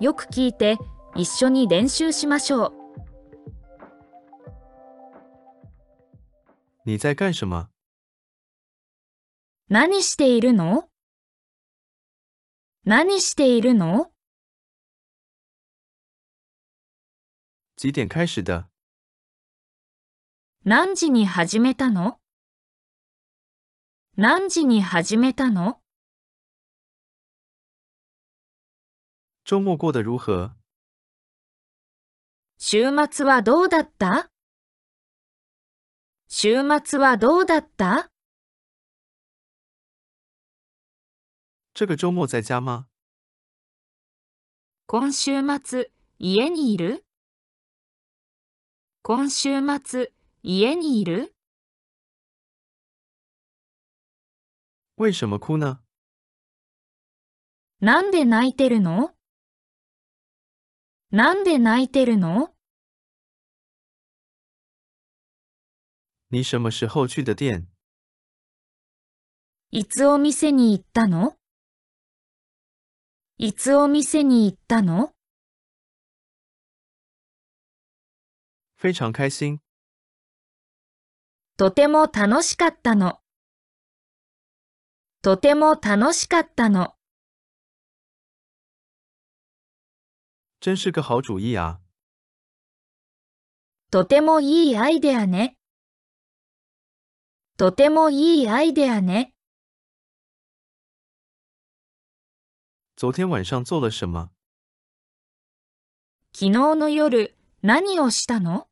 よく聞いて一緒に練習しましょう。你在干什么？何しているの？何しているの？几点开始的？何時に始めたの？何時に始めたの？周末过得如何？週末はどうだった？週末はどうだった？这个周末在家吗？今週末、家にいる？今週末、家にいる？为什么哭呢？なんで泣いてるの？なんで泣いてるの？你什么时候去的店？いつお店に行ったの？いつお店に行ったの？非常开心。とても楽しかったの。とても楽しかったの。真是个好主意啊！とてもいいアイデアね。とてもいいアイデアね。昨天晚上做了什么？昨日の夜、何をしたの？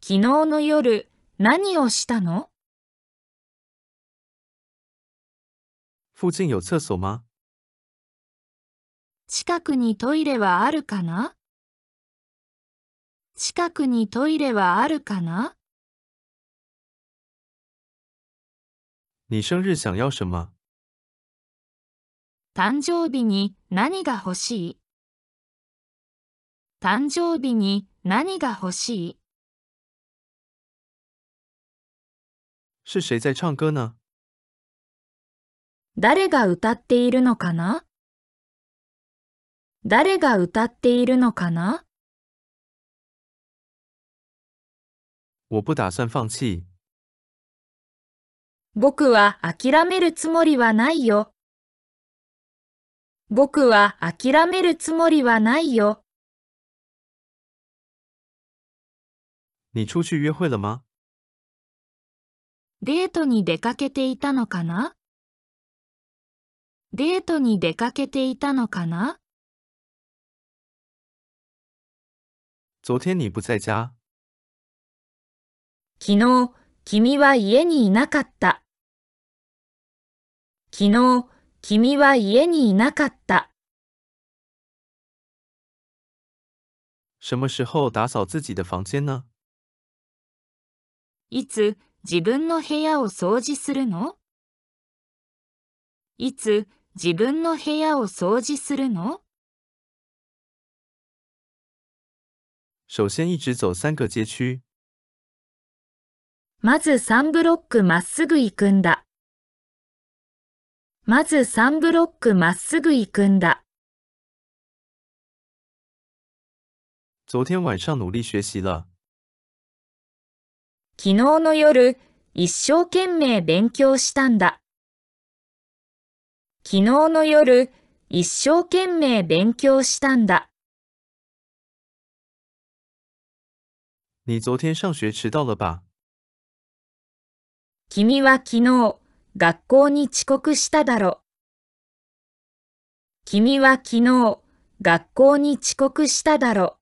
昨日の夜、何をしたの？附近有厕所吗？近くにトイレはあるかな？近くにトイレはあるかな？你生日想要什么？誕生日に何が欲しい？誕生日に何が欲しい？是谁在唱歌呢？誰が歌っているのかな？誰が歌っているのかな？我不打算放弃。僕は諦めるつもりはないよ。僕は諦めるつもりはないよ。你出去约会了吗？デートに出かけていたのかな？デートに出かけていたのかな？昨天你不在家？昨日、君は家にいなかった。昨日、君は家にいなかった。什么时候打扫自己的房间呢？いつ自分の部屋を掃除するの？いつ自分の部屋を掃除するの？首先一直走三个街区，まず3ブロックまっすぐ行くんだ。まず3ブロックまっすぐ行くんだ。昨天晚上努力学习了。昨日の夜、一生懸命勉強したんだ。昨日の夜、一生懸命勉強したんだ。你昨天上学迟到了吧？君は昨日、学校に遅刻しただろ。君は昨日、学校に遅刻しただろ。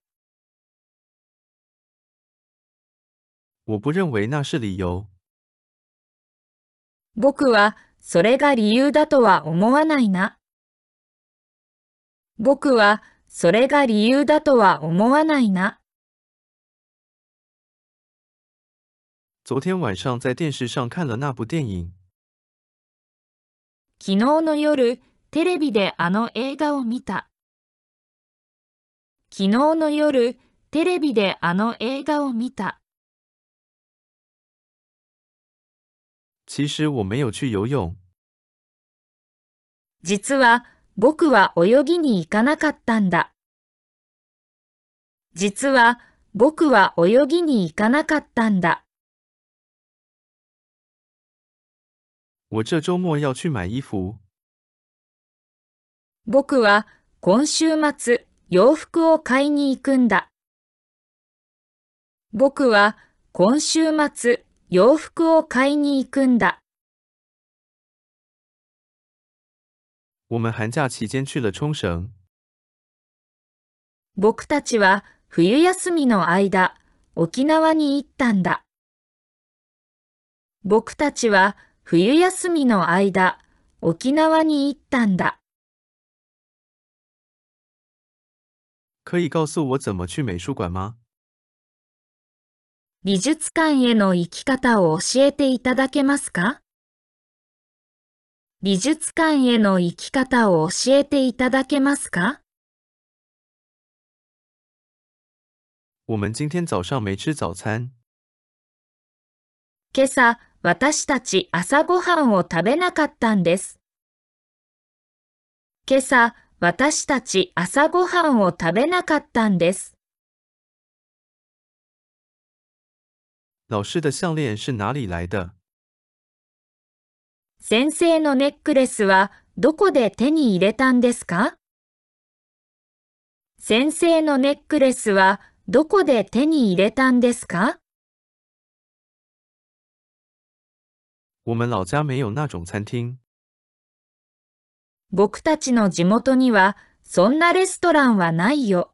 我不认为那是理由。僕は、それが理由だとは思わないな。僕は、それが理由だとは思わないな。昨天晚上在电视上看了那部电影，昨日の夜、テレビであの映画を見た。昨日の夜、テレビであの映画を見た。其实我没有去游泳。実は、僕は泳ぎに行かなかったんだ。実は僕は泳ぎに行かなかったんだ。我这周末要去买衣服。僕は今週末洋服を買いに行くんだ。僕は今週末洋服を買いに行くんだ。我们寒假期间去了冲绳。僕たちは冬休みの間、沖縄に行ったんだ。僕たちは冬休みの間、沖縄に行ったんだ。可以告诉我怎么去美术馆吗？美術館への行き方を教えていただけますか？美術館への行き方を教えていただけますか？我们今天早上没吃早餐。今朝、私たち朝ごはんを食べなかったんです。今朝、私たち朝ごはんを食べなかったんです。老师的项链是哪里来的？先生のネックレスはどこで手に入れたんですか？先生のネックレスはどこで手に入れたんですか？我们老家没有那种餐厅。僕たちの地元にはそんなレストランはないよ。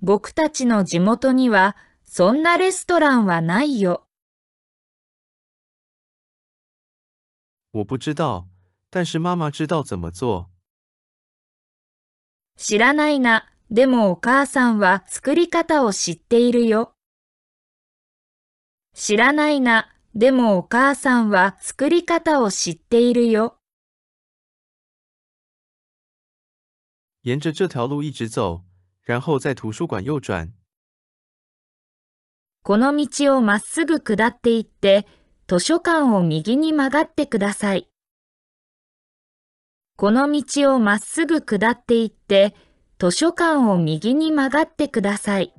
僕たちの地元にはそんなレストランはないよ。我不知道，但是妈妈知道怎么做。知らないな。でもお母さんは作り方を知っているよ。知らないな。でもお母さんは作り方を知っているよ。沿着这条路一直走，然后在图书馆右转。この道をまっすぐ下っていって、図書館を右に曲がってください。この道をまっすぐ下っていって、図書館を右に曲がってください。